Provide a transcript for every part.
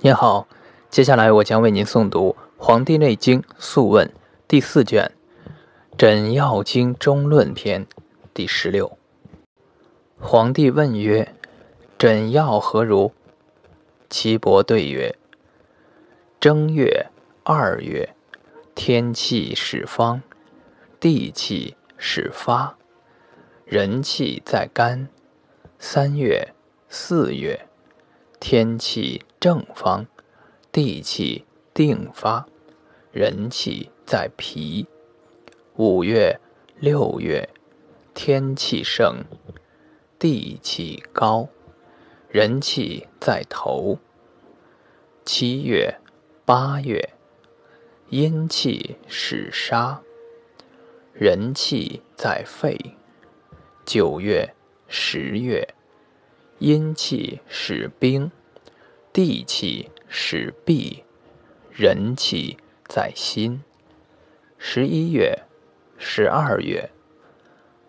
你好，接下来我将为您诵读《黄帝内经·素问》第四卷《诊药经中论篇》第十六。皇帝问曰：“诊药何如？”岐伯对曰：“正月、二月，天气始方，地气始发，人气在肝。三月、四月。”天气正方，地气定发，人气在脾。五月、六月，天气盛，地气高，人气在头。七月、八月，阴气始杀，人气在肺。九月、十月。阴气使冰，地气使闭，人气在心。十一月、十二月，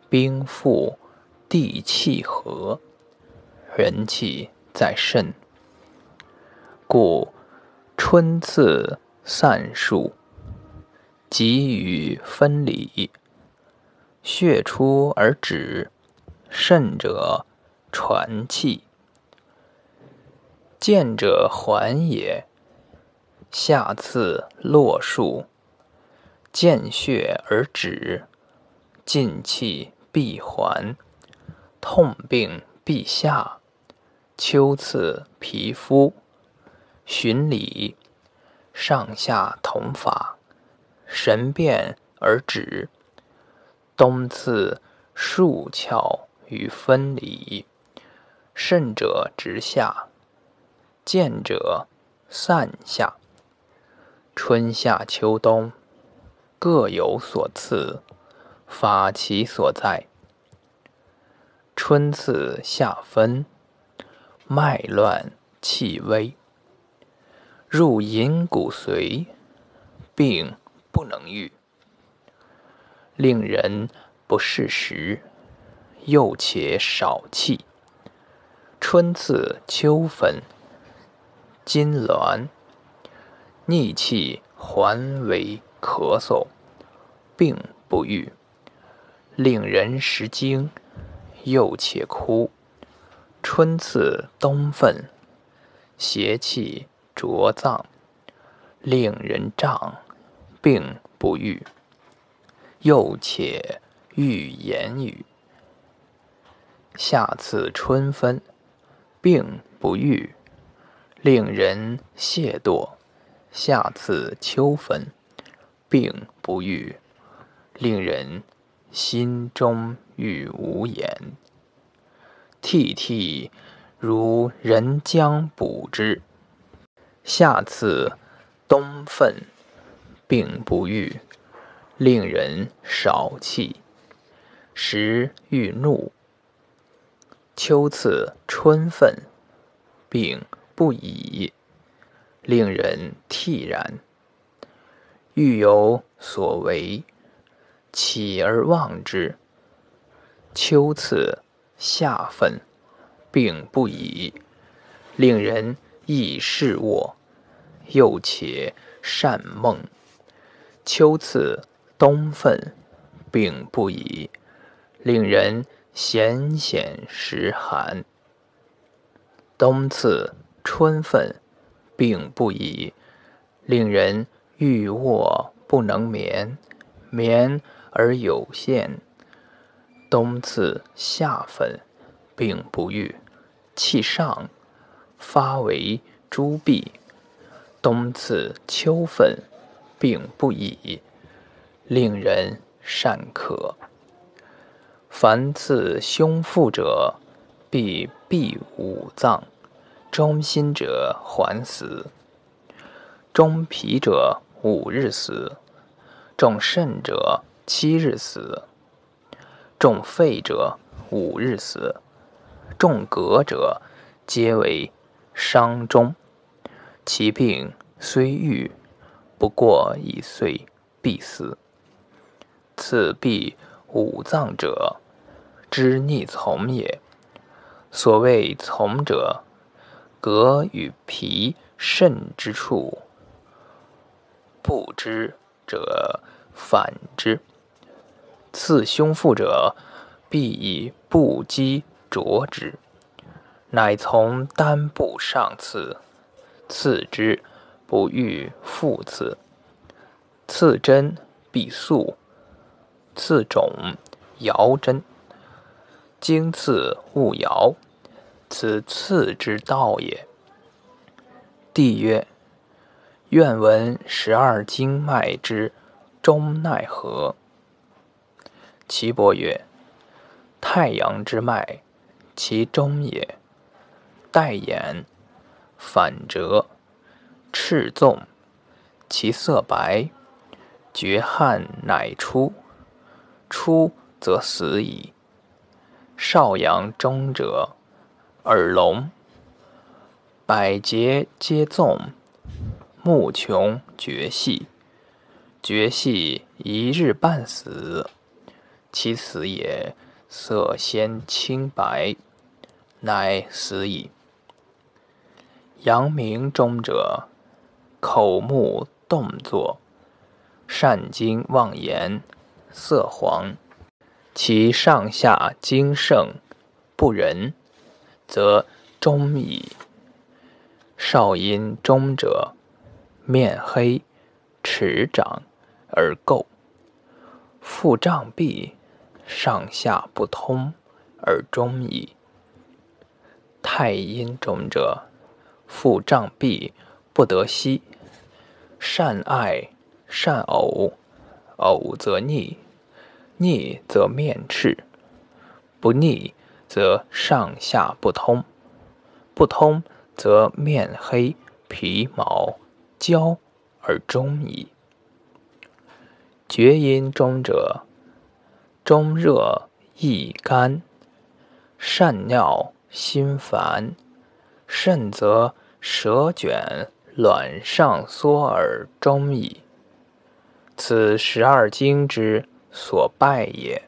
冰复，地气和，人气在肾。故春次散数，急于分离，血出而止，肾者。传气，见者缓也。下次络数，见血而止，进气闭环，痛病必下。秋次皮肤，循理，上下同法，神变而止。冬次数窍与分离。肾者直下，见者散下。春夏秋冬各有所次，法其所在。春次夏分，脉乱气微，入隐骨髓，病不能愈，令人不适时，又且少气。春次秋分，金銮，逆气还为咳嗽，病不愈，令人食惊，又且哭。春次冬分，邪气浊脏，令人胀，病不愈，又且欲言语。夏次春分。病不愈，令人懈惰；下次秋分，病不愈，令人心中欲无言。涕涕如人将补之。下次冬分，病不愈，令人少气，时欲怒。秋次春分，病不已，令人惕然。欲有所为，起而忘之。秋次夏分，病不已，令人易视卧，又且善梦。秋次冬分，病不已，令人。咸显时寒，冬次春分，病不已，令人欲卧不能眠，眠而有限。冬次夏分，病不愈，气上，发为诸痹。冬次秋分，病不已，令人善渴。凡刺胸腹者，必闭五脏；中心者还死；中脾者五日死；中肾者七日死；中肺者五日死；中膈者皆为伤中。其病虽愈，不过一岁必死。此必五脏者。之逆从也。所谓从者，膈与脾肾之处，不知者反之。刺胸腹者，必以不击着之，乃从单部上刺，刺之不欲复刺。刺针必速，刺肿摇针，经次勿摇，此次之道也。帝曰：愿闻十二经脉之中奈何？岐伯曰：“太阳之脉，其中也。带眼，反折，赤纵，其色白，绝汗乃出。出则死矣。少阳中者，耳聋，百节皆纵，目穷绝细，绝细一日半死。”其死也，色先清白，乃死矣。阳明中者，口目动作，善经妄言，色黄。其上下精盛，不仁，则中矣。少阴中者，面黑，齿长而垢，腹胀闭。上下不通而中矣。太阴中者，腹胀闭，不得息，善爱，善呕，呕则逆，逆则面赤，不逆则上下不通，不通则面黑，皮毛焦而中矣。厥阴中者。中热易干，善尿心烦，甚则舌卷，卵上缩而中矣。此十二经之所败也。